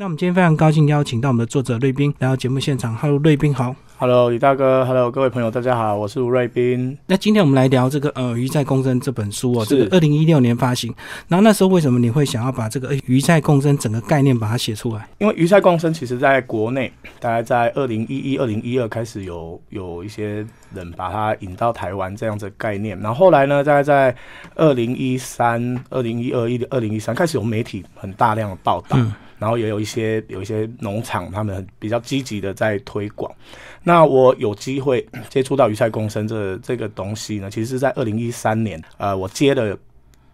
那我们今天非常高兴邀请到我们的作者瑞斌来到节目现场。Hello，瑞斌好。Hello，李大哥，Hello，各位朋友，大家好，我是吴瑞斌。那今天我们来聊这个呃《鱼菜共生》这本书哦，是这个二零一六年发行。然后那时候为什么你会想要把这个呃《鱼菜共生》整个概念把它写出来？因为鱼菜共生，其实在国内大概在二零一一、二零一二开始有有一些人把它引到台湾这样子的概念，然后后来呢，大概在二零一三、二零一二、一二零一三开始有媒体很大量的报道。嗯然后也有一些有一些农场，他们比较积极的在推广。那我有机会 接触到鱼菜共生这这个东西呢，其实是在二零一三年，呃，我接了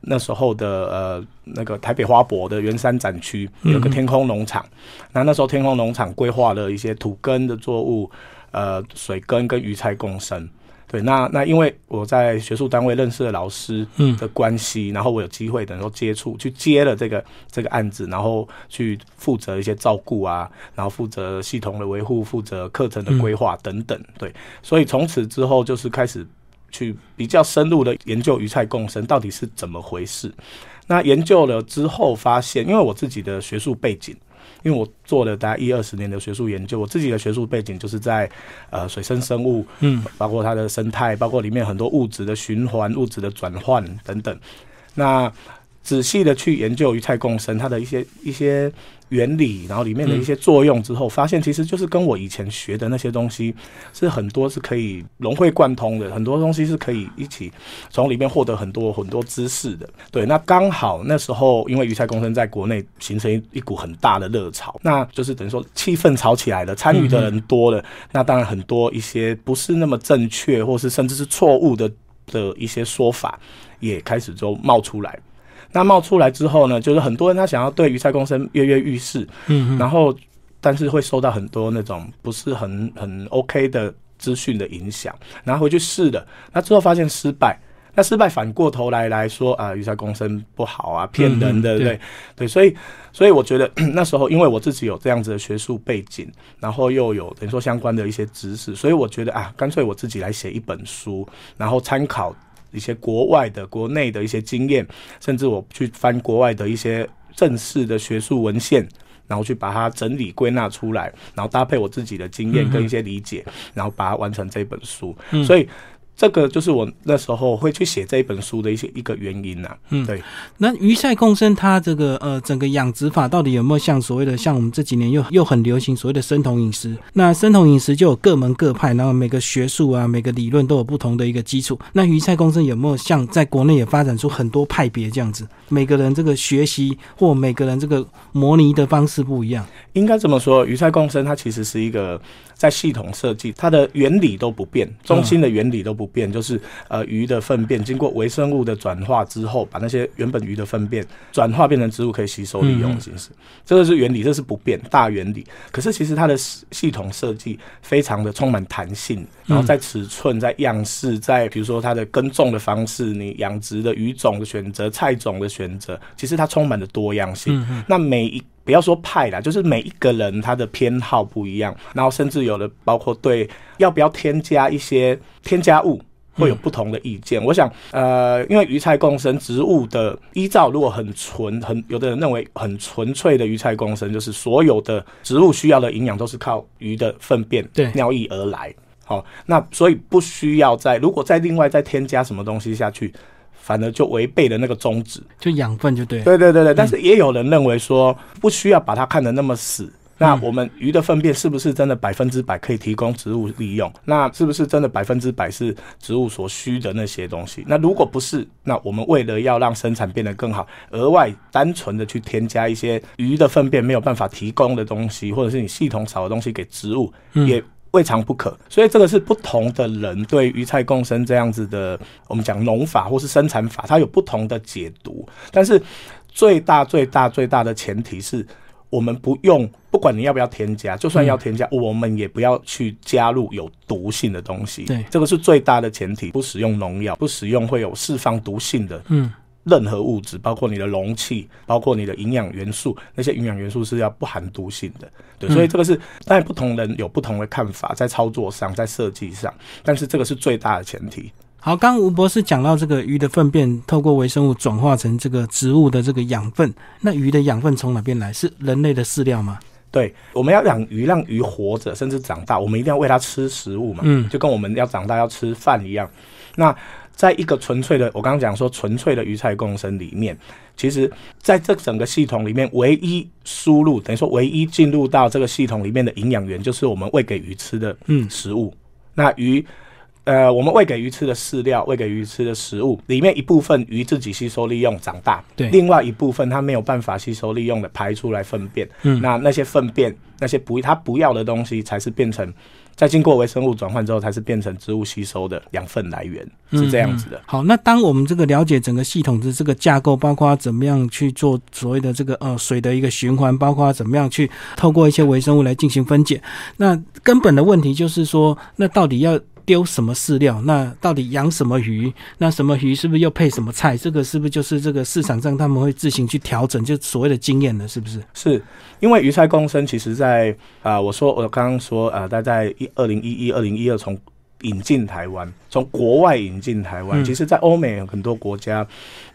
那时候的呃那个台北花博的圆山展区有个嗯天空农场，那那时候天空农场规划了一些土根的作物，呃，水根跟鱼菜共生。对，那那因为我在学术单位认识的老师嗯的关系，然后我有机会能够接触去接了这个这个案子，然后去负责一些照顾啊，然后负责系统的维护，负责课程的规划等等。对，所以从此之后就是开始去比较深入的研究鱼菜共生到底是怎么回事。那研究了之后发现，因为我自己的学术背景。因为我做了大概一二十年的学术研究，我自己的学术背景就是在呃水生生物，嗯，包括它的生态，包括里面很多物质的循环、物质的转换等等。那仔细的去研究鱼菜共生它的一些一些原理，然后里面的一些作用之后，发现其实就是跟我以前学的那些东西是很多是可以融会贯通的，很多东西是可以一起从里面获得很多很多知识的。对，那刚好那时候因为鱼菜共生在国内形成一股很大的热潮，那就是等于说气氛炒起来了，参与的人多了，那当然很多一些不是那么正确，或是甚至是错误的的一些说法也开始就冒出来。那冒出来之后呢，就是很多人他想要对鱼菜共生跃跃欲试，嗯然后但是会受到很多那种不是很很 OK 的资讯的影响，然后回去试了，那之后发现失败。那失败反过头来来说啊，鱼菜共生不好啊，骗人的，嗯对对？对，所以所以我觉得 那时候，因为我自己有这样子的学术背景，然后又有等于说相关的一些知识，所以我觉得啊，干脆我自己来写一本书，然后参考一些国外的、国内的一些经验，甚至我去翻国外的一些正式的学术文献。然后去把它整理归纳出来，然后搭配我自己的经验跟一些理解，然后把它完成这本书。嗯所以这个就是我那时候会去写这一本书的一些一个原因呐、嗯对。那鱼菜共生它这个呃整个养殖法到底有没有像所谓的像我们这几年又又很流行所谓的生酮饮食？那生酮饮食就有各门各派，然后每个学术啊每个理论都有不同的一个基础。那鱼菜共生有没有像在国内也发展出很多派别这样子？每个人这个学习或每个人这个模拟的方式不一样。应该这么说，鱼菜共生它其实是一个在系统设计，它的原理都不变，中心的原理都不变，就是呃鱼的粪便经过微生物的转化之后，把那些原本鱼的粪便转化变成植物可以吸收利用的形式，这个是原理，这是不变大原理。可是其实它的系系统设计非常的充满弹性，然后在尺寸、在样式、在比如说它的耕种的方式、你养殖的鱼种的选择、菜种的选择，其实它充满了多样性。那每一不要说派啦，就是每一个人他的偏好不一样，然后甚至有的包括对要不要添加一些添加物。会有不同的意见。我想，呃，因为鱼菜共生植物的依照，如果很纯，很有的人认为很纯粹的鱼菜共生，就是所有的植物需要的营养都是靠鱼的粪便、对尿液而来。好，那所以不需要再如果再另外再添加什么东西下去，反而就违背了那个宗旨。就养分就对了。对对对对，但是也有人认为说，不需要把它看得那么死。那我们鱼的粪便是不是真的百分之百可以提供植物利用？那是不是真的百分之百是植物所需的那些东西？那如果不是，那我们为了要让生产变得更好，额外单纯的去添加一些鱼的粪便没有办法提供的东西，或者是你系统少的东西给植物，也未尝不可。所以这个是不同的人对鱼菜共生这样子的，我们讲农法或是生产法，它有不同的解读。但是最大最大最大的前提是。我们不用，不管你要不要添加，就算要添加，我们也不要去加入有毒性的东西。对这个是最大的前提。不使用农药，不使用会有释放毒性的嗯任何物质，包括你的容器，包括你的营养元素，那些营养元素是要不含毒性的。对，所以这个是当然不同人有不同的看法，在操作上，在设计上，但是这个是最大的前提。好，刚吴博士讲到这个鱼的粪便透过微生物转化成这个植物的这个养分，那鱼的养分从哪边来？是人类的饲料吗？对，我们要养鱼，让鱼活着，甚至长大，我们一定要喂它吃食物嘛。嗯，就跟我们要长大要吃饭一样。那在一个纯粹的，我刚刚讲说纯粹的鱼菜共生里面，其实在这整个系统里面，唯一输入等于说唯一进入到这个系统里面的营养源，就是我们喂给鱼吃的嗯食物。那鱼。呃，我们喂给鱼吃的饲料，喂给鱼吃的食物里面一部分鱼自己吸收利用长大，对另外一部分它没有办法吸收利用的排出来粪便，嗯那那些粪便那些不它不要的东西才是变成在经过微生物转换之后，才是变成植物吸收的养分来源，是这样子的。好，那当我们这个了解整个系统的这个架构，包括怎么样去做所谓的这个呃水的一个循环，包括怎么样去透过一些微生物来进行分解，那根本的问题就是说，那到底要丢什么饲料？那到底养什么鱼？那什么鱼是不是又配什么菜？这个是不是就是这个市场上他们会自行去调整，就所谓的经验了，是不是？是因为鱼菜共生，其实在啊、呃我说我刚刚说啊，大概一二零一一、二零一二从引进台湾，从国外引进台湾，嗯其实在欧美很多国家，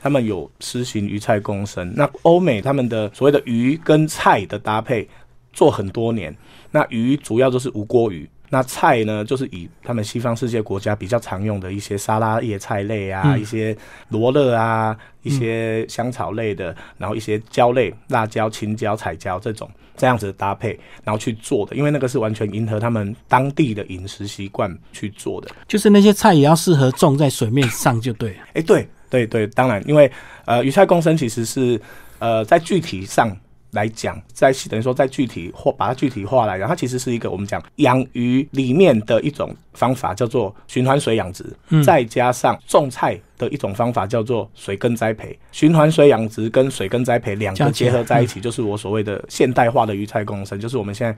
他们有实行鱼菜共生。那欧美他们的所谓的鱼跟菜的搭配做很多年，那鱼主要都是无锅鱼。那菜呢，就是以他们西方世界国家比较常用的一些沙拉叶菜类啊，嗯一些罗勒啊，一些香草类的，然后一些椒类，辣椒、青椒、彩椒这种这样子的搭配，然后去做的，因为那个是完全迎合他们当地的饮食习惯去做的。就是那些菜也要适合种在水面上就对了。哎、对对对，当然，因为呃，鱼菜共生其实是呃在具体上来讲，在等于说在具体或把它具体化来讲，它其实是一个我们讲养鱼里面的一种方法，叫做循环水养殖，嗯再加上种菜的一种方法叫做水耕栽培。循环水养殖跟水耕栽培两个结合在一起，就是我所谓的现代化的鱼菜共生，就是我们现在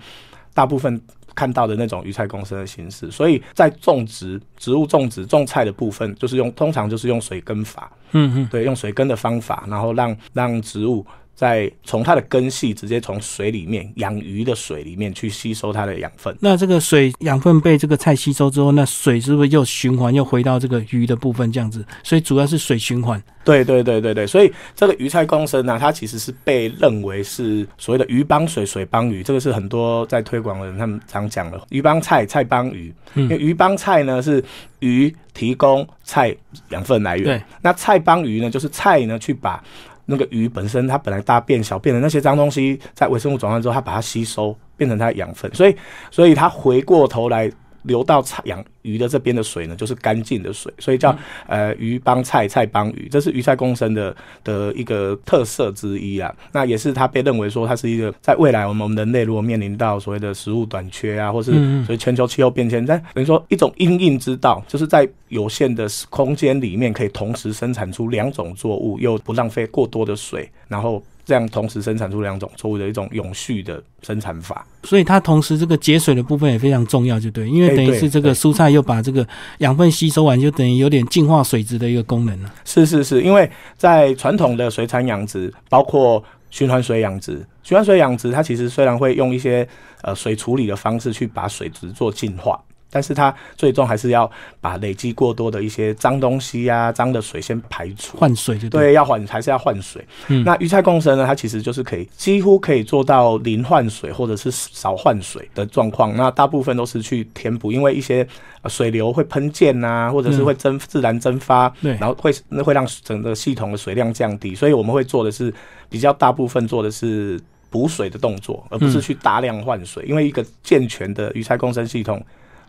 大部分看到的那种鱼菜共生的形式。所以在种植植物种植种菜的部分，就是用通常就是用水耕法，嗯嗯，对，用水耕的方法，然后让让植物在从它的根系直接从水里面养鱼的水里面去吸收它的养分。那这个水养分被这个菜吸收之后，那水是不是又循环又回到这个鱼的部分这样子？所以主要是水循环。对对对对对，所以这个鱼菜共生呢、它其实是被认为是所谓的鱼帮水，水帮鱼，这个是很多在推广的人他们常讲的鱼帮菜，菜帮鱼。嗯因为鱼帮菜呢是鱼提供菜养分来源，对，那菜帮鱼呢就是菜呢去把那个鱼本身它本来大变、小变的那些脏东西，在微生物转换之后，它把它吸收，变成它的养分，所以所以它回过头来流到菜养鱼的这边的水呢，就是干净的水，所以叫、呃鱼帮菜，菜帮鱼，这是鱼菜共生的的一个特色之一啊。那也是它被认为说它是一个在未来我们我们人类如果面临到所谓的食物短缺啊，或是所以全球气候变迁，但等于说一种因应之道，就是在有限的空间里面可以同时生产出两种作物，又不浪费过多的水，然后这样同时生产出两种作物的一种永续的生产法。所以它同时这个节水的部分也非常重要，就对，因为哎等于是这个蔬菜又把这个养分吸收完，就等于有点净化水质的一个功能了。是是是，因为在传统的水产养殖，包括循环水养殖，循环水养殖它其实虽然会用一些呃水处理的方式去把水质做净化。但是它最终还是要把累积过多的一些脏东西啊、脏的水先排除。换水就对。对，要换还是要换水。嗯那鱼菜共生呢，它其实就是可以几乎可以做到零换水或者是少换水的状况。那大部分都是去填补，因为一些呃水流会喷溅呐，或者是会蒸、自然蒸发，对然后会那会让整个系统的水量降低。所以我们会做的是比较大部分做的是补水的动作，而不是嗯去大量换水。因为一个健全的鱼菜共生系统。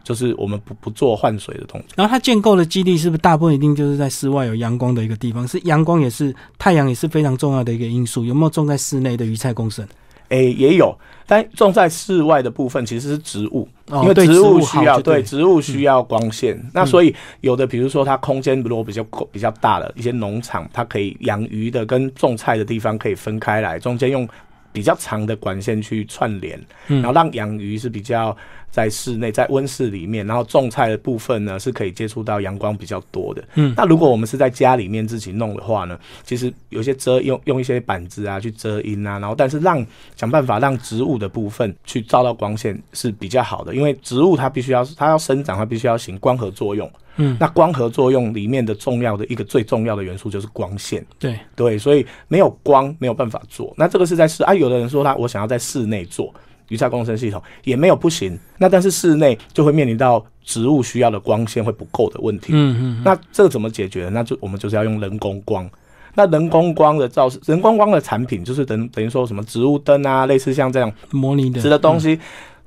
就是我们不不做换水的动作。然后它建构的基地是不是大部分一定就是在室外有阳光的一个地方？是阳光也是太阳也是非常重要的一个因素。有没有种在室内的鱼菜共生？诶、也有，但种在室外的部分其实是植物，哦因为植物需要对对植物需要光线。那所以有的，比如说它空间如果比较比较大的一些农场，它可以养鱼的跟种菜的地方可以分开来，中间用比较长的管线去串联，嗯然后让养鱼是比较在室内在温室里面，然后种菜的部分呢是可以接触到阳光比较多的。嗯那如果我们是在家里面自己弄的话呢，其实有些遮用用一些板子啊去遮阴啊，然后但是让想办法让植物的部分去照到光线是比较好的，因为植物它必须要它要生长，它必须要行光合作用。嗯，那光合作用里面的重要的一个最重要的元素就是光线。对，对，所以没有光没有办法做。那这个是在室啊，有的人说他我想要在室内做鱼菜共生系统，也没有不行。那但是室内就会面临到植物需要的光线会不够的问题。嗯嗯，那这个怎么解决？那就我们就是要用人工光。那人工光的照人工光的产品就是等等于说什么植物灯啊，类似像这样模拟的值的东西，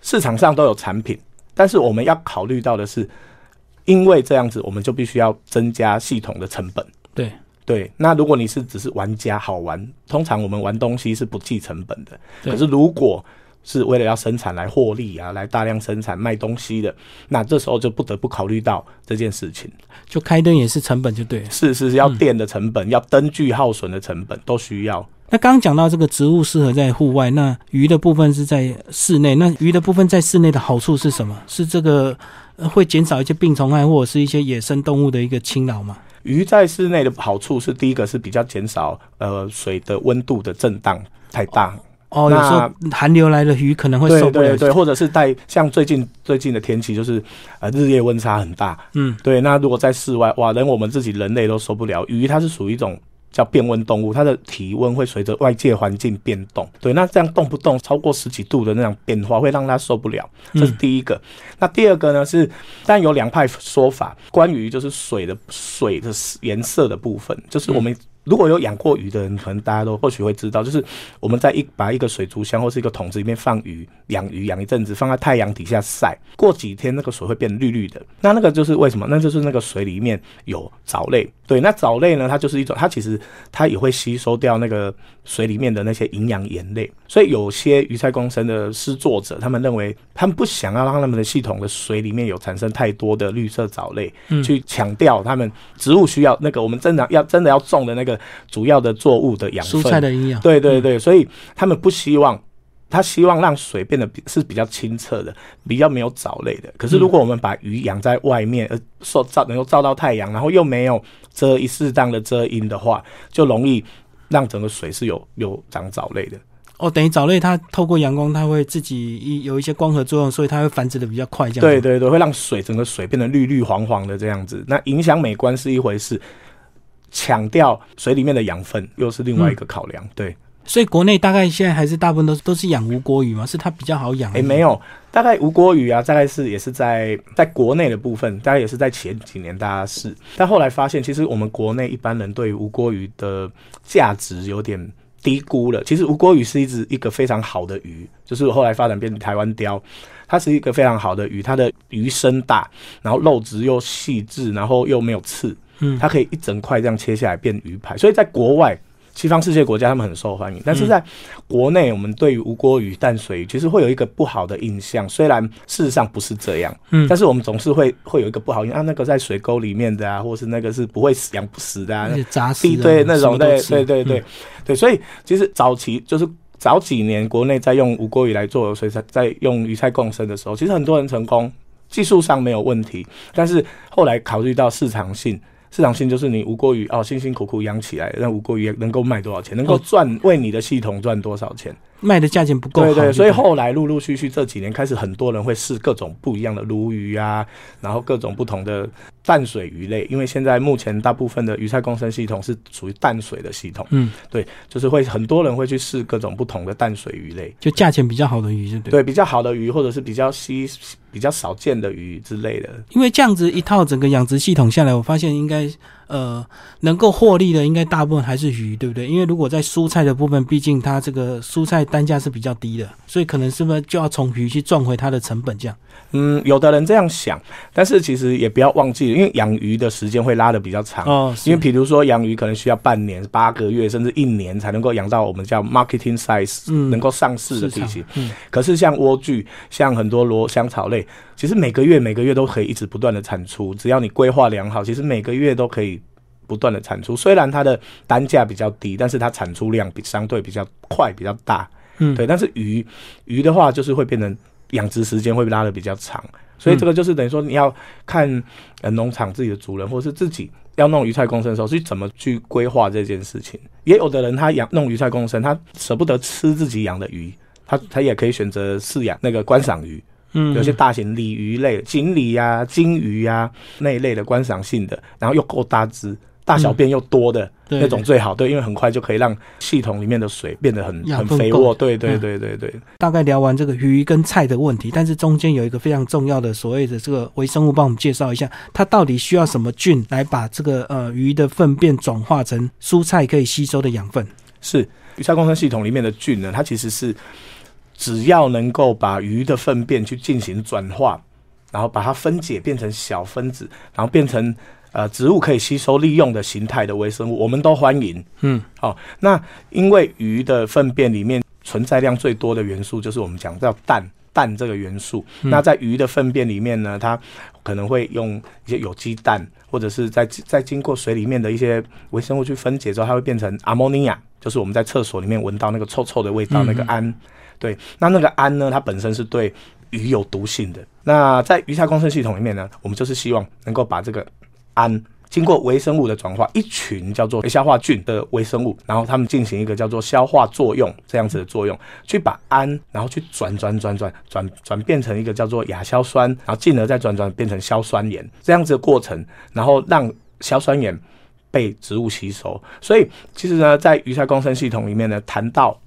市场上都有产品。但是我们要考虑到的是，因为这样子，我们就必须要增加系统的成本。对对，那如果你是只是玩家好玩，通常我们玩东西是不计成本的。可是如果是为了要生产来获利啊，来大量生产卖东西的，那这时候就不得不考虑到这件事情。就开灯也是成本就对了。是是是要电的成本，要灯具耗损的成本都需要。那刚刚讲到这个植物适合在户外，那鱼的部分是在室内。那鱼的部分在室内的好处是什么？是这个呃会减少一些病虫害或者是一些野生动物的一个侵扰吗？鱼在室内的好处是，第一个是比较减少呃水的温度的震荡太大，哦，有那时候寒流来了，鱼可能会受不了。对对，或者是带像最近最近的天气就是呃日夜温差很大，嗯，对，那如果在室外，哇，连我们自己人类都受不了。鱼它是属于一种叫变温动物，它的体温会随着外界环境变动。对，那这样动不动超过十几度的那种变化，会让它受不了。这是第一个。那第二个呢是，但有两派说法，关于就是水的水的颜色的部分，就是我们。如果有养过鱼的人，可能大家都或许会知道，就是我们在一把一个水族箱或是一个桶子里面放鱼，养鱼养一阵子，放在太阳底下晒，过几天那个水会变绿绿的。那那个就是为什么？那就是那个水里面有藻类。对，那藻类呢，它就是一种，它其实它也会吸收掉那个水里面的那些营养盐类。所以有些鱼菜共生的施作者，他们认为他们不想要让他们的系统的水里面有产生太多的绿色藻类，嗯去强调他们植物需要那个我们正常要真的要种的那个主要的作物的养分。蔬菜的营养。对对对，所以他们不希望，他希望让水变得是比较清澈的，比较没有藻类的。可是如果我们把鱼养在外面，呃，受照能够照到太阳，然后又没有遮一适当的遮阴的话，就容易让整个水是有有长藻类的。哦，等于藻类它透过阳光，它会自己一有一些光合作用，所以它会繁殖的比较快，这样子。对对对，会让水整个水变得绿绿黄黄的这样子。那影响美观是一回事，强调水里面的养分又是另外一个考量。对。所以国内大概现在还是大部分都是都是养无国鱼嘛，是它比较好养。诶，没有，大概无锅鱼啊，大概是也是在在国内的部分，大概也是在前几年大家是，但后来发现，其实我们国内一般人对于无锅鱼的价值有点低估了。其实无锅鱼是一只一个非常好的鱼，就是后来发展变成台湾鲷，它是一个非常好的鱼，它的鱼身大，然后肉质又细致，然后又没有刺，嗯它可以一整块这样切下来变鱼排，所以在国外。西方世界国家他们很受欢迎，但是在国内，我们对于无锅鱼、淡水鱼其实会有一个不好的印象。虽然事实上不是这样，嗯但是我们总是会会有一个不好印象啊，那个在水沟里面的啊，或是那个是不会死养不死的啊杂食、对那种对对对对、嗯对，所以其实早期就是早几年国内在用无锅鱼来做水菜，在用鱼菜共生的时候，其实很多人成功，技术上没有问题，但是后来考虑到市场性。市场性就是你无过于哦，辛辛苦苦养起来，那无过于能够卖多少钱，能够哦赚为你的系统赚多少钱？卖的价钱不够好。对对，所以后来陆陆续续这几年开始，很多人会试各种不一样的鲈鱼啊，然后各种不同的淡水鱼类，因为现在目前大部分的鱼菜共生系统是属于淡水的系统，嗯，对，就是会很多人会去试各种不同的淡水鱼类，就价钱比较好的鱼，就对。对，比较好的鱼或者是比较稀、比较少见的鱼之类的。因为这样子一套整个养殖系统下来，我发现应该呃能够获利的，应该大部分还是鱼，对不对？因为如果在蔬菜的部分，毕竟它这个蔬菜单价是比较低的，所以可能是不是就要从鱼去赚回它的成本？这样嗯，有的人这样想，但是其实也不要忘记，因为养鱼的时间会拉的比较长。哦，因为比如说养鱼可能需要半年、八个月甚至一年才能够养到我们叫 marketing size，、嗯能够上市的体型。嗯可是像莴苣、像很多螺香草类，其实每个月每个月都可以一直不断的产出，只要你规划良好，其实每个月都可以不断的产出。虽然它的单价比较低，但是它产出量比相对比较快、比较大。嗯，对，但是鱼鱼的话，就是会变成养殖时间会拉的比较长，所以这个就是等于说你要看呃农场自己的主人，或是自己要弄鱼菜共生的时候，去怎么去规划这件事情。也有的人他养弄鱼菜共生，他舍不得吃自己养的鱼，他他也可以选择饲养那个观赏鱼。嗯有些大型鲤鱼类、锦鲤呀、金鱼呀那一类的观赏性的，然后又够大只。大小便又多的、对。那种最好，对，因为很快就可以让系统里面的水变得很很肥沃，对对嗯。对对对，大概聊完这个鱼跟菜的问题，但是中间有一个非常重要的所谓的这个微生物，帮我们介绍一下，它到底需要什么菌来把这个呃鱼的粪便转化成蔬菜可以吸收的养分？是鱼菜共生系统里面的菌呢，它其实是只要能够把鱼的粪便去进行转化，然后把它分解变成小分子，然后变成呃植物可以吸收利用的形态的微生物，我们都欢迎。嗯，好、那因为鱼的粪便里面存在量最多的元素就是我们讲叫氮。氮这个元素，嗯那在鱼的粪便里面呢，它可能会用一些有机氮，或者是在在经过水里面的一些微生物去分解之后，它会变成阿莫尼亚，就是我们在厕所里面闻到那个臭臭的味道，嗯那个氨。对，那那个氨呢，它本身是对鱼有毒性的。那在鱼菜共生系统里面呢，我们就是希望能够把这个氨经过微生物的转化，一群叫做消化菌的微生物，然后它们进行一个叫做消化作用这样子的作用，去把氨然后去转转转转转转变成一个叫做亚硝酸，然后进而再转转变成硝酸盐这样子的过程，然后让硝酸盐被植物吸收。所以其实呢，在鱼菜共生系统里面呢，谈到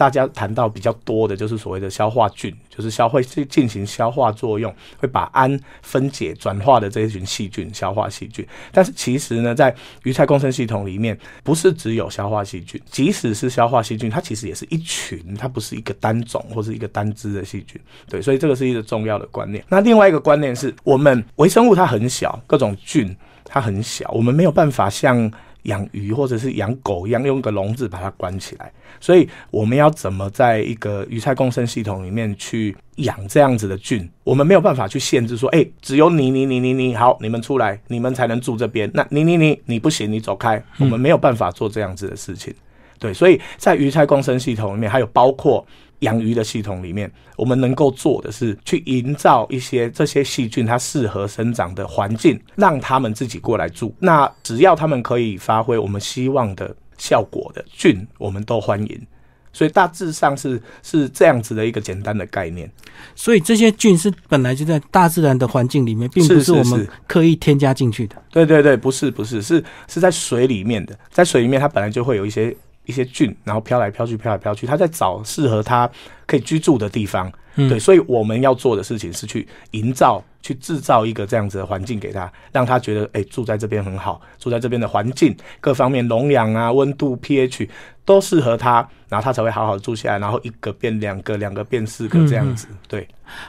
大家谈到比较多的就是所谓的消化菌，就是消会去进行消化作用，会把氨分解转化的这一群细菌，消化细菌。但是其实呢，在鱼菜共生系统里面，不是只有消化细菌，即使是消化细菌，它其实也是一群，它不是一个单种或是一个单支的细菌。对，所以这个是一个重要的观念。那另外一个观念是我们微生物它很小，各种菌它很小，我们没有办法像养鱼或者是养狗一样用一个笼子把它关起来。所以我们要怎么在一个鱼菜共生系统里面去养这样子的菌？我们没有办法去限制说，哎、只有你你你你你好，你们出来，你们才能住这边。那你你你你不行，你走开。我们没有办法做这样子的事情。对，所以在鱼菜共生系统里面，还有包括养鱼的系统里面，我们能够做的是去营造一些这些细菌它适合生长的环境，让它们自己过来住。那只要它们可以发挥我们希望的效果的菌，我们都欢迎。所以大致上是是这样子的一个简单的概念。所以这些菌是本来就在大自然的环境里面，并不是我们刻意添加进去的。对对对，不是不是，是是在水里面的，在水里面它本来就会有一些一些菌，然后飘来飘去，飘来飘去，它在找适合它可以居住的地方。嗯对，所以我们要做的事情是去营造、去制造一个这样子的环境给他，让他觉得，哎、住在这边很好，住在这边的环境各方面容量啊、温度、pH 都适合他，然后他才会好好地住下来，然后一个变两个，两个变四个这样子。对，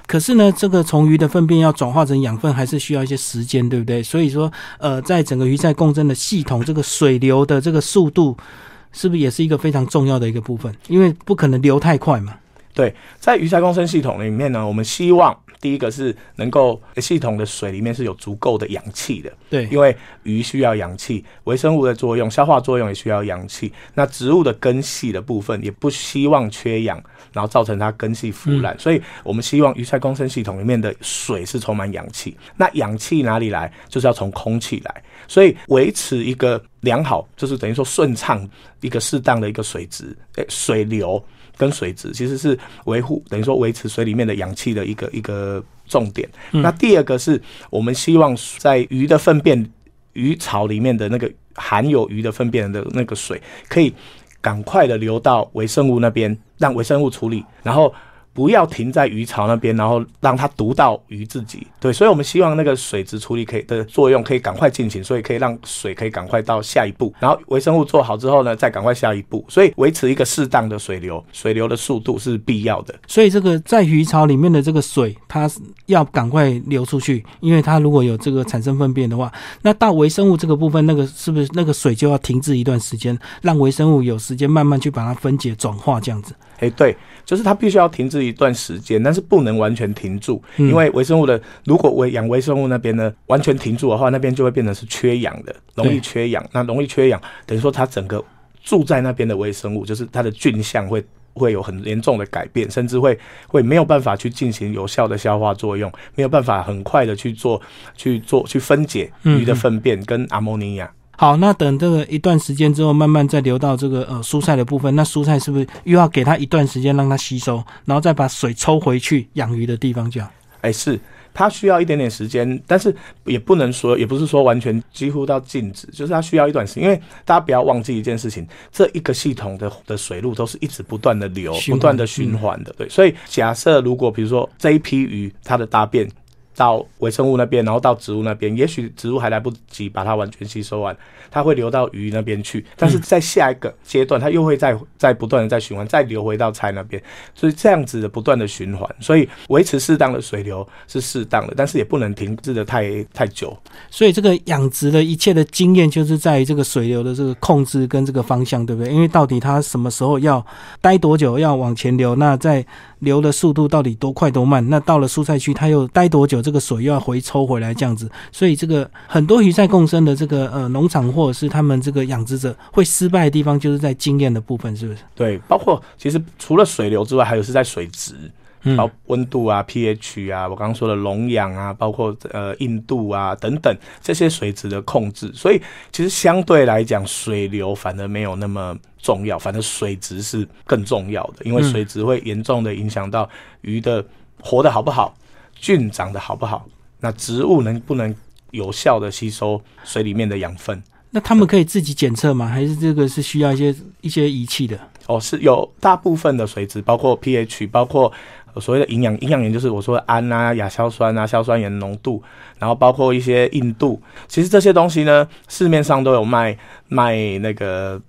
可是呢，这个从鱼的粪便要转化成养分，还是需要一些时间，对不对？所以说，呃，在整个鱼在共振的系统，这个水流的这个速度，是不是也是一个非常重要的一个部分？因为不可能流太快嘛。对，在鱼菜共生系统里面呢，我们希望第一个是能够系统的水里面是有足够的氧气的，对，因为鱼需要氧气，微生物的作用、消化作用也需要氧气。那植物的根系的部分也不希望缺氧，然后造成它根系腐烂。所以我们希望鱼菜共生系统里面的水是充满氧气。那氧气哪里来？就是要从空气来。所以维持一个良好，就是等于说顺畅一个适当的一个水质，诶，水流。跟水质其实是维护，等于说维持水里面的氧气的一个一个重点。那第二个是我们希望在鱼的粪便、鱼槽里面的那个含有鱼的粪便的那个水，可以赶快的流到微生物那边，让微生物处理，然后。不要停在鱼槽那边，然后让它毒到鱼自己。对，所以我们希望那个水质处理可以的作用可以赶快进行，所以可以让水可以赶快到下一步，然后微生物做好之后呢，再赶快下一步。所以维持一个适当的水流，水流的速度是必要的。所以这个在鱼槽里面的这个水，它要赶快流出去，因为它如果有这个产生粪便的话，那到微生物这个部分，那个是不是那个水就要停滞一段时间，让微生物有时间慢慢去把它分解转化这样子？诶，对，就是它必须要停滞一段时间，但是不能完全停住，嗯因为微生物的如果微养微生物那边呢完全停住的话，那边就会变成是缺氧的，容易缺氧。那容易缺氧，等于说它整个住在那边的微生物，就是它的菌相会。会有很严重的改变，甚至会会没有办法去进行有效的消化作用，没有办法很快的去做去做去分解鱼的粪便跟阿莫尼亚。好，那等这个一段时间之后，慢慢再流到这个呃蔬菜的部分，那蔬菜是不是又要给它一段时间让它吸收，然后再把水抽回去养鱼的地方就好？哎，是。它需要一点点时间，但是也不能说，也不是说完全几乎到静止，就是它需要一段时间。因为大家不要忘记一件事情，这一个系统的的水路都是一直不断的流、不断的循环的。对，所以假设如果比如说这一批鱼它的大便。到微生物那边，然后到植物那边，也许植物还来不及把它完全吸收完，它会流到鱼那边去。但是在下一个阶段，它又会再再不断的在循环，再流回到菜那边。所以这样子的不断的循环，所以维持适当的水流是适当的，但是也不能停滞的太太久。所以这个养殖的一切的经验，就是在于这个水流的这个控制跟这个方向，对不对？因为到底它什么时候要待多久，要往前流，那在流的速度到底多快多慢？那到了蔬菜区，它又待多久？这个水又要回抽回来，这样子，所以这个很多鱼在共生的这个呃农场或者是他们这个养殖者会失败的地方，就是在经验的部分，是不是？对，包括其实除了水流之外，还有是在水质，包温度啊、pH 啊，我刚刚说的溶氧啊，包括呃硬度啊等等这些水质的控制。所以其实相对来讲，水流反而没有那么重要，反正水质是更重要的，因为水质会严重的影响到鱼的活的好不好。菌长得好不好？那植物能不能有效的吸收水里面的养分？那他们可以自己检测吗？还是这个是需要一些一些仪器的？哦，是有大部分的水质，包括 pH，包括所谓的营养营养盐，就是我说的氨啊、亚硝酸啊、硝酸盐浓度，然后包括一些硬度。其实这些东西呢，市面上都有卖卖那个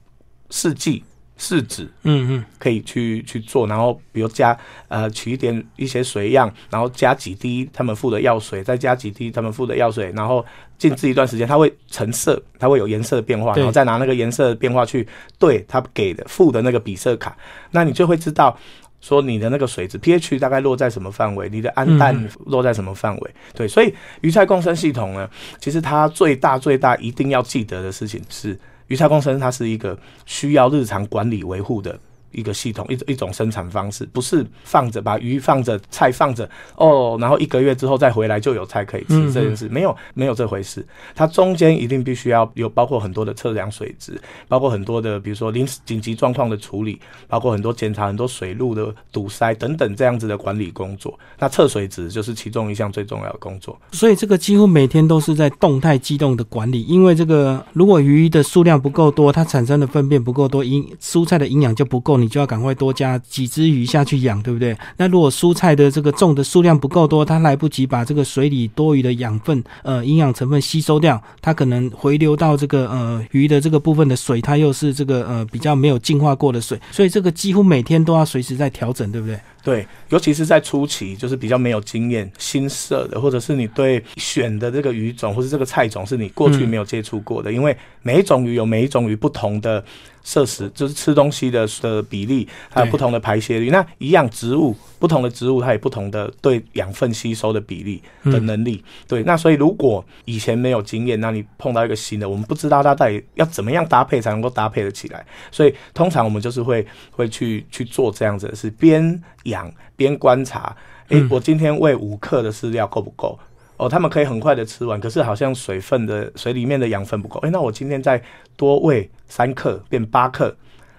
试剂。试纸，嗯嗯，可以去去做，然后比如加呃取一点一些水样，然后加几滴他们附的药水，再加几滴他们附的药水，然后静置一段时间，它会成色，它会有颜色的变化，然后再拿那个颜色的变化去对它给的附的那个比色卡，那你就会知道说你的那个水质 pH 大概落在什么范围，你的氨氮落在什么范围，对，所以鱼菜共生系统呢，其实它最大最大一定要记得的事情是。鱼菜共生，它是一个需要日常管理维护的。一个系统一一种生产方式，不是放着把鱼放着菜放着哦，然后一个月之后再回来就有菜可以吃这件事没有没有这回事，它中间一定必须要有包括很多的测量水质，包括很多的比如说临时紧急状况的处理，包括很多检查很多水路的堵塞等等这样子的管理工作。那测水质就是其中一项最重要的工作。所以这个几乎每天都是在动态机动的管理，因为这个如果鱼的数量不够多，它产生的粪便不够多，营蔬菜的营养就不够。你就要赶快多加几只鱼下去养，对不对？那如果蔬菜的这个种的数量不够多，它来不及把这个水里多余的养分、呃营养成分吸收掉，它可能回流到这个呃鱼的这个部分的水，它又是这个呃比较没有净化过的水，所以这个几乎每天都要随时在调整，对不对？对，尤其是在初期，就是比较没有经验、新设的，或者是你对选的这个鱼种或是这个菜种是你过去没有接触过的，因为每一种鱼有每一种鱼不同的。摄食就是吃东西的的比例，还有不同的排泄率。那一样植物，不同的植物它有不同的对养分吸收的比例的能力。对，那所以如果以前没有经验，那你碰到一个新的，我们不知道它到底要怎么样搭配才能够搭配的起来。所以通常我们就是会会去去做这样子的事，边养边观察。诶，我今天喂五克的饲料够不够？哦，他们可以很快的吃完，可是好像水分的水里面的养分不够。哎，那我今天再多喂三克，变八克。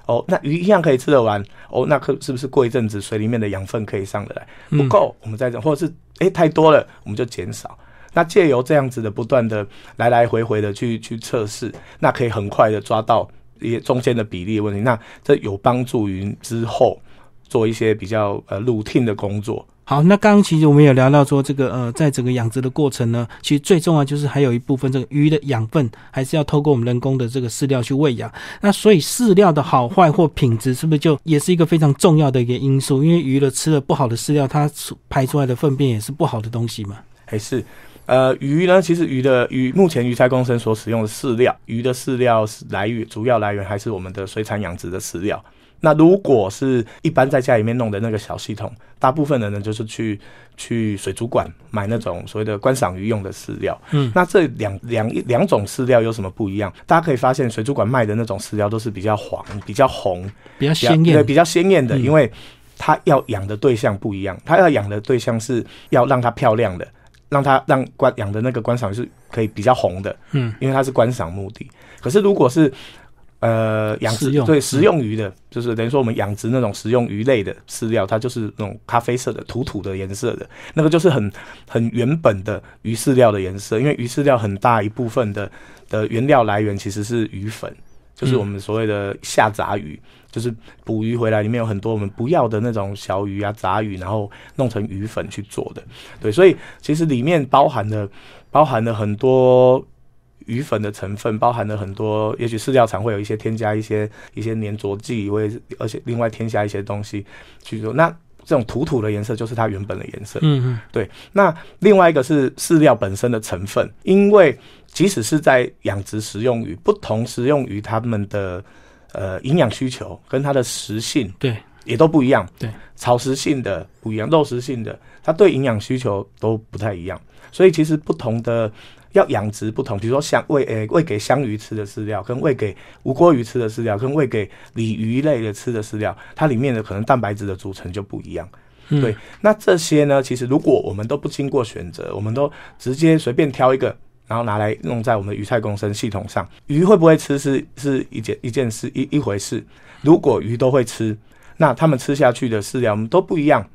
哦，那鱼一样可以吃得完。哦，那可是不是过一阵子水里面的养分可以上得来？不够，我们再整，或者是哎太多了，我们就减少。那借由这样子的不断的来来回回的去去测试，那可以很快的抓到一些中间的比例问题。那这有帮助于之后做一些比较呃 routine 的工作。好，那刚刚其实我们也聊到说，这个呃，在整个养殖的过程呢，其实最重要就是还有一部分这个鱼的养分，还是要透过我们人工的这个饲料去喂养。那所以饲料的好坏或品质，是不是就也是一个非常重要的一个因素？因为鱼的吃了不好的饲料，它排出来的粪便也是不好的东西嘛。还是，呃，鱼呢？其实鱼的鱼目前鱼菜共生所使用的饲料，鱼的饲料是来源主要来源还是我们的水产养殖的饲料。那如果是一般在家里面弄的那个小系统，大部分的人就是去去水族馆买那种所谓的观赏鱼用的饲料。嗯，那这两两两种饲料有什么不一样？大家可以发现，水族馆卖的那种饲料都是比较黄、比较红、比较鲜艳、对比较鲜艳的，因为它要养的对象不一样，它要养的对象是要让它漂亮的，让它让观养的那个观赏鱼是可以比较红的。嗯，因为它是观赏目的。可是如果是呃养殖用对食用鱼的，就是等于说我们养殖那种食用鱼类的饲料，它就是那种咖啡色的、土土的颜色的，那个就是很很原本的鱼饲料的颜色，因为鱼饲料很大一部分的的原料来源其实是鱼粉，就是我们所谓的下杂鱼。就是捕鱼回来，里面有很多我们不要的那种小鱼啊、杂鱼，然后弄成鱼粉去做的。对，所以其实里面包含了包含了很多鱼粉的成分，包含了很多，也许饲料厂会有一些添加一些一些粘着剂，或者而且另外添加一些东西去做。那这种土土的颜色就是它原本的颜色。嗯嗯，对。那另外一个是饲料本身的成分，因为即使是在养殖食用鱼，不同食用鱼它们的呃营养需求跟它的食性对，也都不一样。对，草食性的不一样，肉食性的它对营养需求都不太一样。所以其实不同的要养殖不同，比如说香喂诶、喂给香鱼吃的饲料，跟喂给无锅鱼吃的饲料，跟喂给鲤鱼类的吃的饲料，它里面的可能蛋白质的组成就不一样。嗯对，那这些呢，其实如果我们都不经过选择，我们都直接随便挑一个，然后拿来用在我们的鱼菜共生系统上，鱼会不会吃是是一件一件事一一回事。如果鱼都会吃，那他们吃下去的饲料都不一样。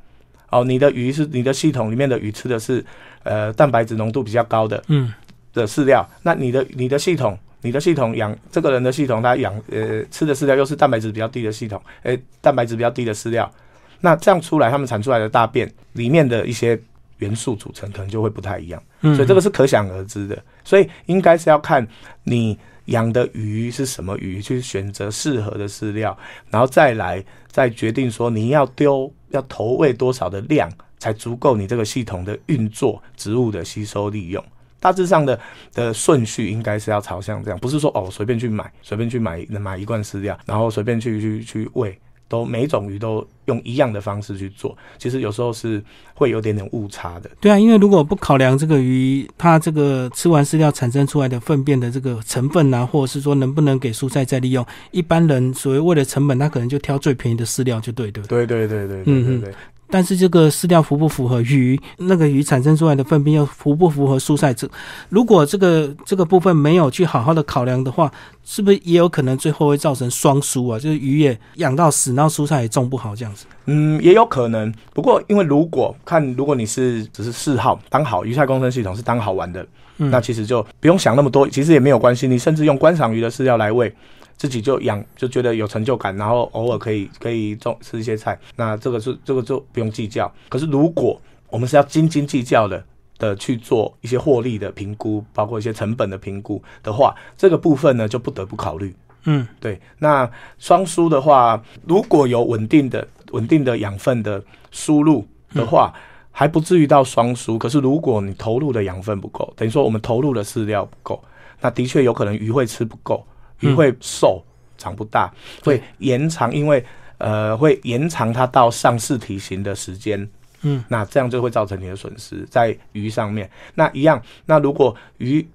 哦，你的鱼是你的系统里面的鱼吃的是呃蛋白质浓度比较高的嗯的饲料，那你的你的系统。你的系统养这个人的系统，他养呃吃的饲料又是蛋白质比较低的系统，诶、蛋白质比较低的饲料，那这样出来，他们产出来的大便里面的一些元素组成可能就会不太一样，嗯，所以这个是可想而知的。所以应该是要看你养的鱼是什么鱼，去选择适合的饲料，然后再来再决定说你要丢要投喂多少的量，才足够你这个系统的运作、植物的吸收利用。大致上的的顺序应该是要朝向这样，不是说哦随便去买，随便去买买一罐饲料，然后随便去去去喂，都每种鱼都用一样的方式去做，其实有时候是会有点点误差的。对啊，因为如果不考量这个鱼，它这个吃完饲料产生出来的粪便的这个成分啊，或者是说能不能给蔬菜再利用，一般人所谓为了成本，他可能就挑最便宜的饲料就对，对不对？对对对对对对对，但是这个饲料符不符合鱼那个鱼产生出来的粪便又符不符合蔬菜？这如果这个这个部分没有去好好的考量的话，是不是也有可能最后会造成双输啊？就是鱼也养到死，然后蔬菜也种不好这样子。嗯，也有可能。不过因为如果看，如果你是只是嗜好当好鱼菜共生系统是当好玩的，嗯那其实就不用想那么多，其实也没有关系。你甚至用观赏鱼的饲料来喂，自己就养，就觉得有成就感，然后偶尔可以可以种吃一些菜，那这个是这个就不用计较。可是如果我们是要斤斤计较的。的去做一些获利的评估，包括一些成本的评估的话，这个部分呢就不得不考虑。嗯，对，那双输的话，如果有稳定的、稳定的养分的输入的话，还不至于到双输。可是如果你投入的养分不够，等于说我们投入的饲料不够，那的确有可能鱼会吃不够，鱼会瘦、长不大，会延长，因为呃会延长它到上市体型的时间。嗯，那这样就会造成你的损失在鱼上面。那一样，那如果鱼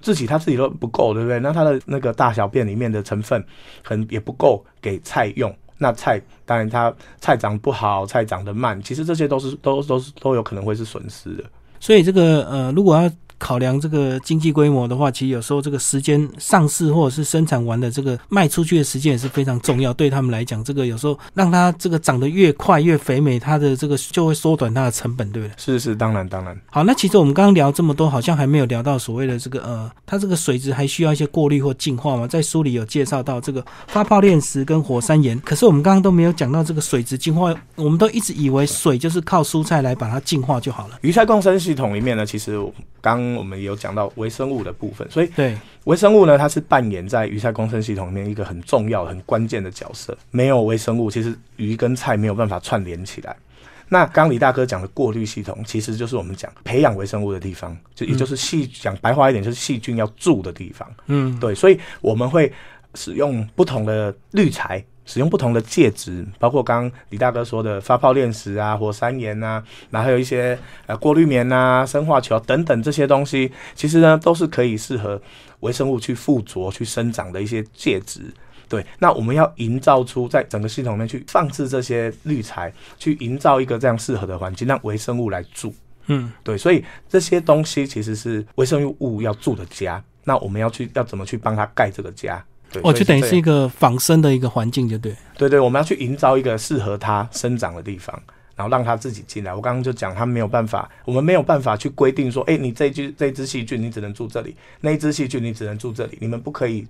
自己它自己都不够，对不对？那它的那个大小便里面的成分可能也不够给菜用。那菜当然它菜长不好，菜长得慢，其实这些都是都都是都有可能会是损失的。所以这个呃，如果要考量这个经济规模的话，其实有时候这个时间上市或者是生产完的这个卖出去的时间也是非常重要。对他们来讲，这个有时候让它这个长得越快越肥美，它的这个就会缩短它的成本，对不对？是是，当然当然。好，那其实我们刚刚聊这么多，好像还没有聊到所谓的这个呃，它这个水质还需要一些过滤或净化吗？在书里有介绍到这个发泡炼石跟火山岩，可是我们刚刚都没有讲到这个水质净化，我们都一直以为水就是靠蔬菜来把它净化就好了。鱼菜共生系统里面呢，其实刚我们也有讲到微生物的部分，所以对，微生物呢，它是扮演在鱼菜共生系统里面一个很重要、很关键的角色。没有微生物，其实鱼跟菜没有办法串联起来。那刚李大哥讲的过滤系统，其实就是我们讲培养微生物的地方，就也就是细讲白话一点，就是细菌要住的地方。嗯，对，所以我们会使用不同的滤材，使用不同的介质，包括刚刚李大哥说的发泡炼石啊、火山岩啊，然后还有一些呃过滤棉啊、生化球等等这些东西，其实呢都是可以适合微生物去附着、去生长的一些介质。对，那我们要营造出在整个系统里面去放置这些滤材，去营造一个这样适合的环境，让微生物来住。嗯，对，所以这些东西其实是微生物要住的家。那我们要去要怎么去帮它盖这个家？对，哦，所以这就等于是一个仿生的一个环境，就对。对对，我们要去营造一个适合它生长的地方，然后让它自己进来。我刚刚就讲，它没有办法，我们没有办法去规定说，哎，你这一只这一只细菌你只能住这里，那一只细菌你只能住这里，你们不可以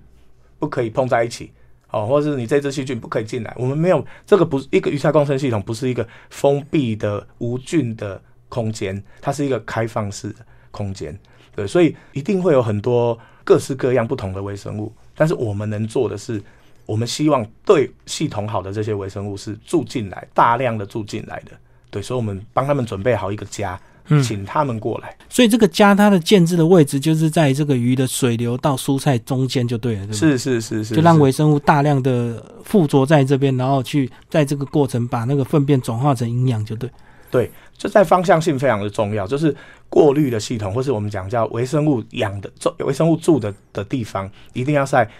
不可以碰在一起。哦，或者是你这只细菌不可以进来，我们没有这个不是一个鱼菜共生系统，不是一个封闭的无菌的空间，它是一个开放式的空间。对，所以一定会有很多各式各样不同的微生物，但是我们能做的是，我们希望对系统好的这些微生物是住进来，大量的住进来的。对，所以我们帮他们准备好一个家，嗯请他们过来。所以这个家它的建制的位置就是在这个鱼的水流到蔬菜中间就对了，对不对？是是是是，就让微生物大量的附着在这边，然后去在这个过程把那个粪便转化成营养，就对对。这在方向性非常的重要，就是过滤的系统，或是我们讲叫微生物养的住微生物住的的地方，一定要在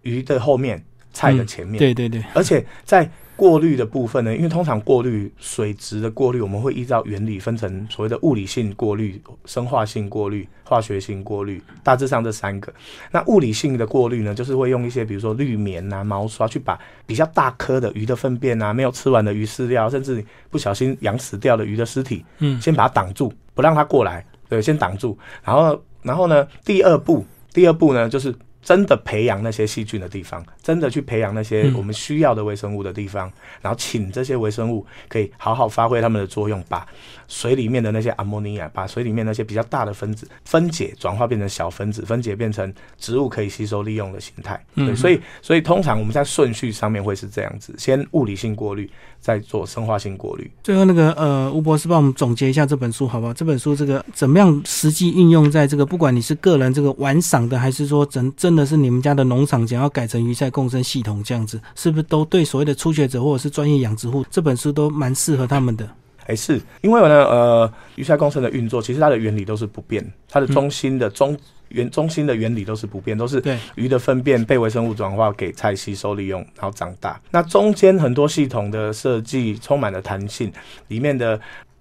鱼的后面、菜的前面。对对对，而且在过滤的部分呢，因为通常过滤水质的过滤，我们会依照原理分成所谓的物理性过滤、生化性过滤、化学性过滤，大致上这三个。那物理性的过滤呢，就是会用一些比如说滤棉啊、毛刷去把比较大颗的鱼的粪便啊、没有吃完的鱼饲料，甚至你不小心养死掉的鱼的尸体，嗯，先把它挡住，不让它过来，对，先挡住。然后，然后呢，第二步，第二步呢，就是真的培养那些细菌的地方，真的去培养那些嗯。我们需要的微生物的地方，然后请这些微生物可以好好发挥它们的作用，把水里面的那些阿莫尼亚，把水里面那些比较大的分子分解转化变成小分子，分解变成植物可以吸收利用的形态。对，嗯所以所以通常我们在顺序上面会是这样子，先物理性过滤，再做生化性过滤。最后那个呃，吴博士帮我们总结一下这本书好不好？这本书这个怎么样实际应用在这个，不管你是个人这个玩赏的，还是说真真的是你们家的农场想要改成鱼菜共生系统这样子，是不是都对所谓的初学者或者是专业养殖户，这本书都蛮适合他们的？哎，是因为呢，呃，鱼菜共生的运作，其实它的原理都是不变，它的中心的中原中心的原理都是不变，都是对，鱼的粪便被微生物转化给菜吸收利用，然后长大。那中间很多系统的设计充满了弹性，里面的。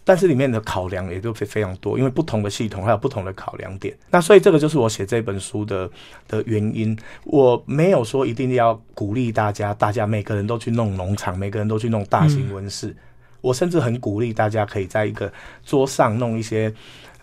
但是里面的考量也都非非常多，因为不同的系统还有不同的考量点。那所以这个就是我写这本书的的原因。我没有说一定要鼓励大家，大家每个人都去弄农场，每个人都去弄大型温室。我甚至很鼓励大家可以在一个桌上弄一些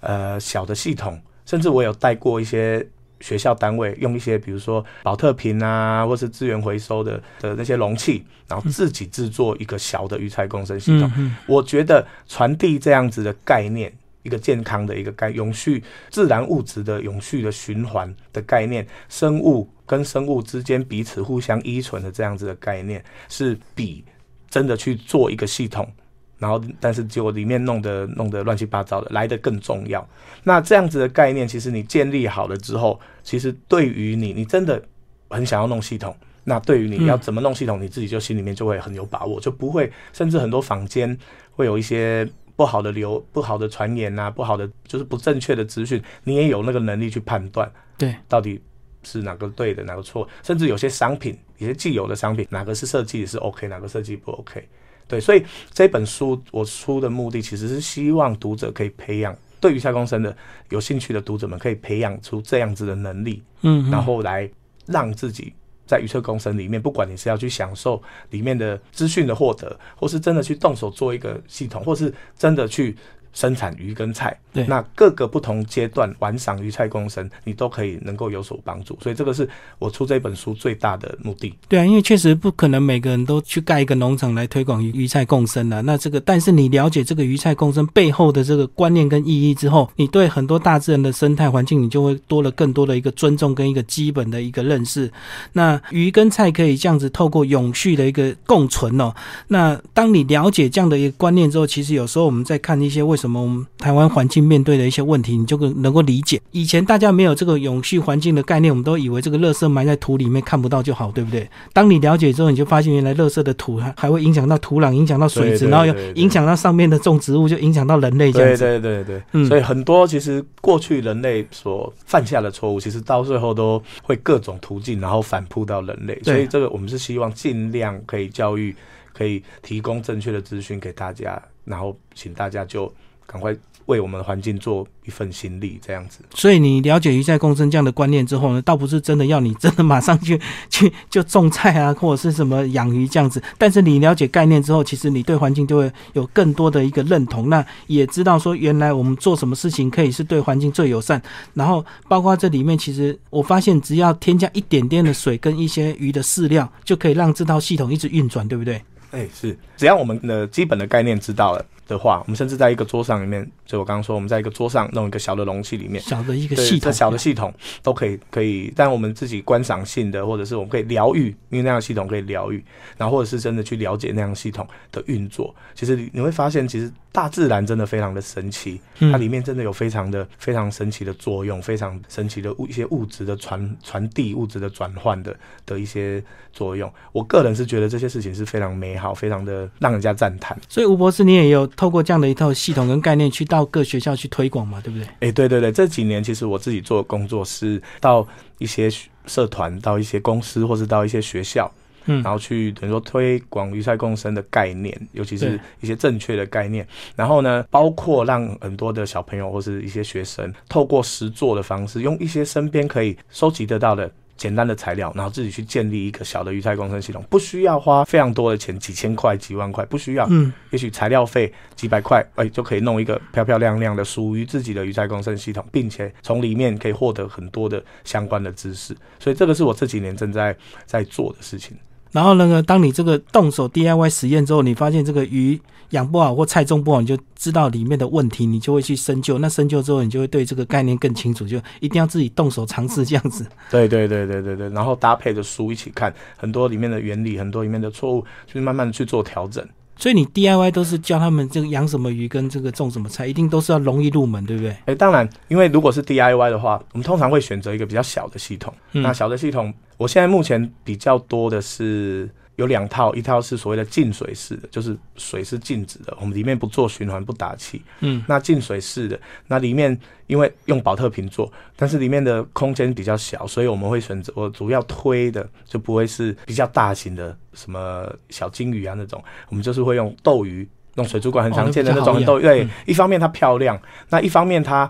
呃小的系统，甚至我有带过一些学校单位用一些比如说保特瓶啊，或是资源回收的的那些容器，然后自己制作一个小的鱼菜共生系统。我觉得传递这样子的概念，一个健康的一个概永续自然物质的永续的循环的概念，生物跟生物之间彼此互相依存的这样子的概念，是比真的去做一个系统。然后，但是结果里面弄得弄得乱七八糟的，来的更重要。那这样子的概念，其实你建立好了之后，其实对于你，你真的很想要弄系统，那对于你要怎么弄系统，你自己就心里面就会很有把握，就不会，甚至很多坊间会有一些不好的流、不好的传言啊，不好的就是不正确的资讯，你也有那个能力去判断，对，到底是哪个对的，哪个错，甚至有些商品，有些既有的商品，哪个是设计是 OK，哪个设计不 OK。对，所以这本书我出的目的其实是希望读者可以培养对于下公生的有兴趣的读者们可以培养出这样子的能力，嗯，嗯然后来让自己在预测工程里面，不管你是要去享受里面的资讯的获得，或是真的去动手做一个系统，或是真的去生产鱼跟菜，对那各个不同阶段玩赏鱼菜共生，你都可以能够有所帮助。所以这个是我出这本书最大的目的。对啊，因为确实不可能每个人都去盖一个农场来推广鱼鱼菜共生啊。那这个，但是你了解这个鱼菜共生背后的这个观念跟意义之后，你对很多大自然的生态环境，你就会多了更多的一个尊重跟一个基本的一个认识。那鱼跟菜可以这样子透过永续的一个共存哦。那当你了解这样的一个观念之后，其实有时候我们在看一些为什么我们台湾环境面对的一些问题，你就能够理解。以前大家没有这个永续环境的概念，我们都以为这个垃圾埋在土里面看不到就好，对不对？当你了解之后，你就发现原来垃圾的土还还会影响到土壤，影响到水质，对对然后又对对影响到上面的种植物，就影响到人类这样对子。对对对，嗯所以很多其实过去人类所犯下的错误，其实到最后都会各种途径，然后反扑到人类。所以这个我们是希望尽量可以教育，可以提供正确的资讯给大家，然后请大家就赶快为我们的环境做一份心力，这样子。所以你了解鱼菜共生这样的观念之后呢，倒不是真的要你真的马上去 去就种菜啊，或者是什么养鱼这样子。但是你了解概念之后，其实你对环境就会有更多的一个认同，那也知道说原来我们做什么事情可以是对环境最友善。然后包括这里面，其实我发现只要添加一点点的水跟一些鱼的饲料，就可以让这套系统一直运转，对不对？哎，是，只要我们的基本的概念知道了。的话，我们甚至在一个桌上里面，就我刚刚说，我们在一个桌上弄一个小的容器里面，小的一个系统，小的系统都可以，可以。但我们自己观赏性的，或者是我们可以疗愈，因为那样系统可以疗愈，然后或者是真的去了解那样系统的运作。其实你会发现，其实大自然真的非常的神奇，它里面真的有非常的非常神奇的作用，非常神奇的物一些物质的传传递、物质的转换的的一些作用。我个人是觉得这些事情是非常美好，非常的让人家赞叹。所以吴博士，你也有。透过这样的一套系统跟概念，去到各学校去推广嘛，对不对？哎，对对对，这几年其实我自己做的工作是到一些社团、到一些公司，或是到一些学校，嗯，然后去等于说推广鱼菜共生的概念，尤其是一些正确的概念。然后呢，包括让很多的小朋友或是一些学生，透过实做的方式，用一些身边可以收集得到的。简单的材料，然后自己去建立一个小的鱼菜共生系统，不需要花非常多的钱，几千块、几万块，不需要。嗯，也许材料费几百块，哎，就可以弄一个漂漂亮亮的属于自己的鱼菜共生系统，并且从里面可以获得很多的相关的知识。所以这个是我这几年正在在做的事情。然后那个，当你这个动手 DIY 实验之后，你发现这个鱼养不好或菜种不好，你就知道里面的问题，你就会去深究。那深究之后，你就会对这个概念更清楚，就一定要自己动手尝试这样子。对对对对对对，然后搭配着书一起看，很多里面的原理，很多里面的错误，就是慢慢的去做调整。所以你 DIY 都是教他们这个养什么鱼跟这个种什么菜，一定都是要容易入门，对不对？哎，当然，因为如果是 DIY 的话，我们通常会选择一个比较小的系统。那小的系统，我现在目前比较多的是。有两套，一套是所谓的净水式的，就是水是静止的，我们里面不做循环，不打气。嗯，那净水式的，那里面因为用保特瓶做，但是里面的空间比较小，所以我们会选择我主要推的就不会是比较大型的什么小金鱼啊那种，我们就是会用斗鱼，用水族馆很常见的那种斗鱼。对，一方面它漂亮，那一方面它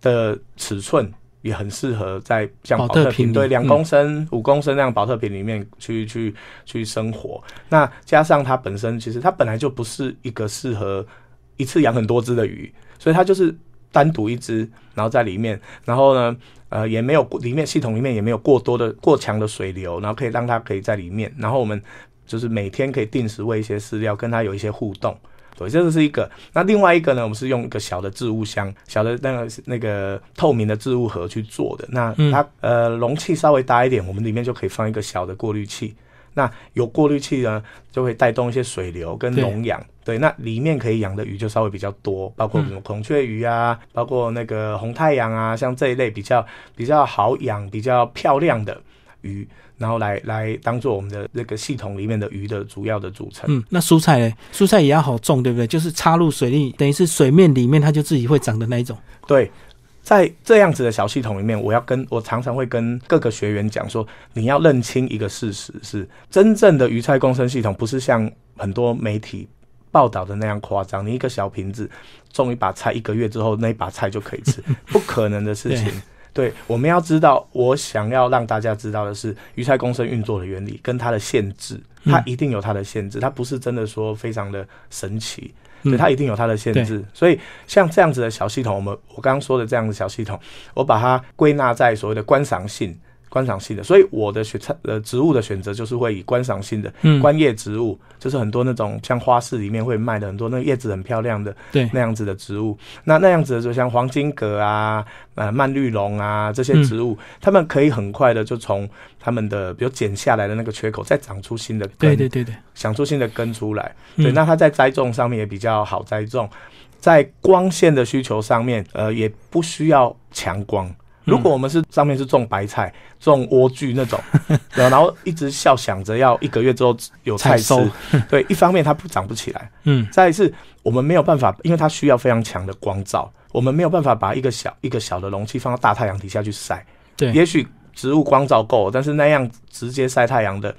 的尺寸。也很适合在像保特瓶对两公升、五公升那样保特瓶里面去去去生活。那加上它本身其实它本来就不是一个适合一次养很多只的鱼，所以它就是单独一只，然后在里面，然后呢，呃，也没有里面系统里面也没有过多的过强的水流，然后可以让它可以在里面，然后我们就是每天可以定时喂一些饲料，跟它有一些互动。对，这个是一个。那另外一个呢？我们是用一个小的置物箱，小的那个那个透明的置物盒去做的。那它呃容器稍微大一点，我们里面就可以放一个小的过滤器。那有过滤器呢，就会带动一些水流跟溶氧。对，那里面可以养的鱼就稍微比较多，包括什么孔雀鱼啊，包括那个红太阳啊，像这一类比较比较好养、比较漂亮的鱼。然后来来当做我们的那个系统里面的鱼的主要的组成。嗯，那蔬菜呢？蔬菜也要好种，对不对？就是插入水里，等于是水面里面它就自己会长的那一种。对，在这样子的小系统里面，我要跟我常常会跟各个学员讲说，你要认清一个事实是，真正的鱼菜共生系统不是像很多媒体报道的那样夸张。你一个小瓶子种一把菜，一个月之后那一把菜就可以吃，不可能的事情。对，我们要知道，我想要让大家知道的是，鱼菜共生运作的原理跟它的限制，它一定有它的限制，它不是真的说非常的神奇，对，它一定有它的限制。所以像这样子的小系统，我们我刚刚说的这样的小系统，我把它归纳在所谓的观赏性。观赏性的，所以我的选菜呃植物的选择就是会以观赏性的观叶植物，就是很多那种像花市里面会卖的很多那叶子很漂亮的对。那样子的植物，那那样子的就像黄金葛啊、呃蔓绿绒啊这些植物，它们可以很快的就从它们的比如剪下来的那个缺口再长出新的根，对对对对，长出新的根出来，对，那它在栽种上面也比较好栽种，在光线的需求上面，呃也不需要强光。如果我们是上面是种白菜、种莴苣那种，然后一直笑想着要一个月之后有菜吃，对，一方面它不长不起来，嗯，再一次我们没有办法，因为它需要非常强的光照，我们没有办法把一个小一个小的容器放到大太阳底下去晒，对，也许植物光照够，但是那样直接晒太阳的。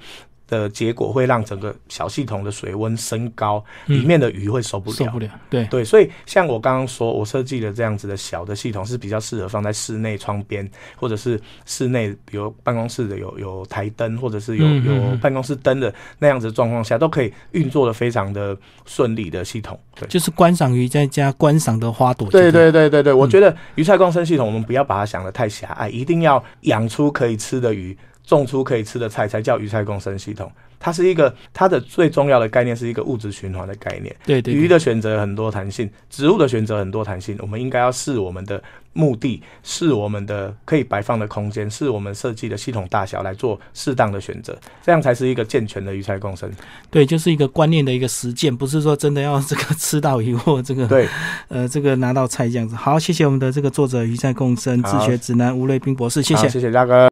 的结果会让整个小系统的水温升高，里面的鱼会受不了。受不了，对对，所以像我刚刚说，我设计的这样子的小的系统是比较适合放在室内窗边，或者是室内比如办公室的有有台灯，或者是有有嗯办公室灯的那样子的状况下，都可以运作的非常的顺利的系统。对。就是观赏鱼再加观赏的花朵。对对对对对对，我嗯觉得鱼菜共生系统，我们不要把它想的太狭隘，一定要养出可以吃的鱼，种出可以吃的菜，才叫鱼菜共生系统。它是一个它的最重要的概念是一个物质循环的概念。对对对鱼的选择很多弹性，植物的选择很多弹性，我们应该要视我们的目的，视我们的可以摆放的空间，视我们设计的系统大小来做适当的选择，这样才是一个健全的鱼菜共生。对，就是一个观念的一个实践，不是说真的要这个吃到鱼或这个对，呃这个拿到菜这样子。好，谢谢我们的这个作者鱼菜共生自学指南吴瑞斌博士，谢谢。谢谢大哥。